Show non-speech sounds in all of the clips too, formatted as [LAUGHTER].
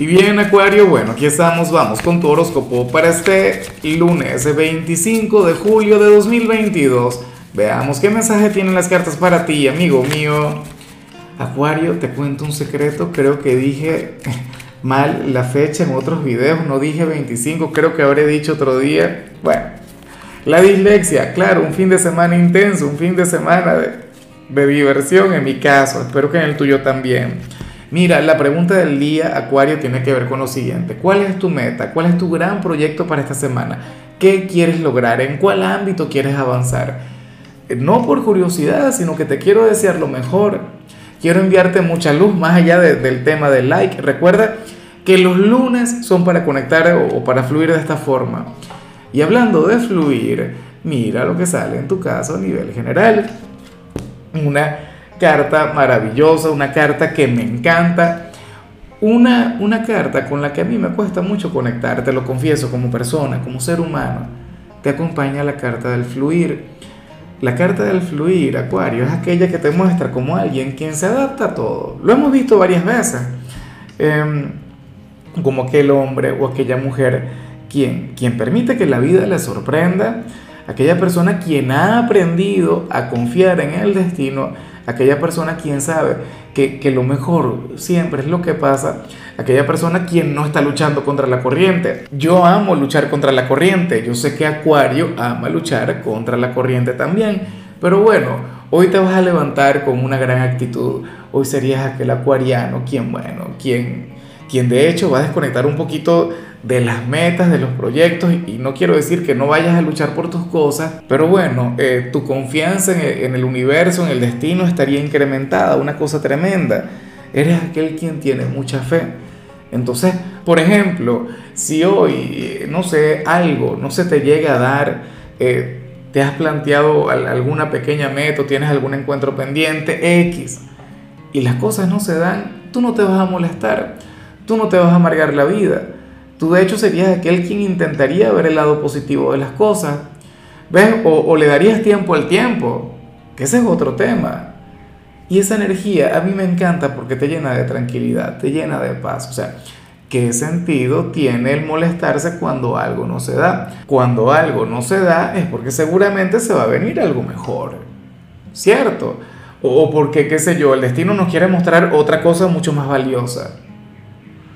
Y bien, Acuario, bueno, aquí estamos, vamos con tu horóscopo para este lunes 25 de julio de 2022. Veamos qué mensaje tienen las cartas para ti, amigo mío. Acuario, te cuento un secreto, creo que dije [LAUGHS] mal la fecha en otros videos, no dije 25, creo que habré dicho otro día. Bueno, la dislexia, claro, un fin de semana intenso, un fin de semana de, de diversión en mi caso, espero que en el tuyo también. Mira, la pregunta del día, Acuario, tiene que ver con lo siguiente. ¿Cuál es tu meta? ¿Cuál es tu gran proyecto para esta semana? ¿Qué quieres lograr? ¿En cuál ámbito quieres avanzar? Eh, no por curiosidad, sino que te quiero desear lo mejor. Quiero enviarte mucha luz más allá del tema del like. Recuerda que los lunes son para conectar o, o para fluir de esta forma. Y hablando de fluir, mira lo que sale en tu caso a nivel general. Una carta maravillosa, una carta que me encanta, una, una carta con la que a mí me cuesta mucho conectar, te lo confieso, como persona, como ser humano, te acompaña la carta del fluir. La carta del fluir, Acuario, es aquella que te muestra como alguien quien se adapta a todo. Lo hemos visto varias veces. Em, como aquel hombre o aquella mujer quien, quien permite que la vida le sorprenda, aquella persona quien ha aprendido a confiar en el destino, aquella persona quien sabe que, que, lo mejor siempre es lo que pasa, aquella persona quien no está luchando contra la corriente. Yo amo luchar contra la corriente, yo sé que Acuario ama luchar contra la corriente también, pero bueno, hoy te vas a levantar con una gran actitud, hoy serías aquel acuariano quien, bueno, quien, quien de hecho va a desconectar un poquito de las metas, de los proyectos, y no quiero decir que no vayas a luchar por tus cosas, pero bueno, eh, tu confianza en el, universo, en el destino estaría incrementada, una cosa tremenda. Eres aquel quien tiene mucha fe. Entonces, por ejemplo, si hoy, no sé, algo no se te llega a dar, eh, te has planteado alguna pequeña meta, tienes algún encuentro pendiente, X, y las cosas no se dan, tú no te vas a molestar, tú no te vas a amargar la vida Tú de hecho serías aquel quien intentaría ver el lado positivo de las cosas. ¿Ves? O, le darías tiempo al tiempo, que ese es otro tema. Y esa energía a mí me encanta porque te llena de tranquilidad, te llena de paz. O sea, ¿qué sentido tiene el molestarse cuando algo no se da? Cuando algo no se da es porque seguramente se va a venir algo mejor, ¿cierto? O porque, qué sé yo, el destino nos quiere mostrar otra cosa mucho más valiosa.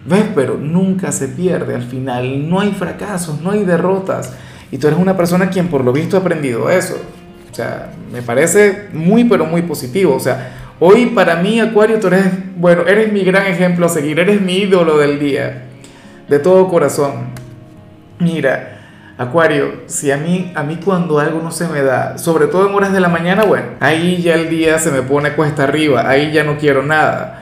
¿Ves? Pero nunca se pierde al final. No hay fracasos, no hay derrotas. Y tú eres una persona quien por lo visto ha aprendido eso. O sea, me parece muy, pero muy positivo. O sea, hoy para mí, Acuario, tú eres, bueno, eres mi gran ejemplo a seguir. Eres mi ídolo del día. De todo corazón. Mira, Acuario, si a mí, a mí cuando algo no se me da, sobre todo en horas de la mañana, bueno, ahí ya el día se me pone cuesta arriba. Ahí ya no quiero nada.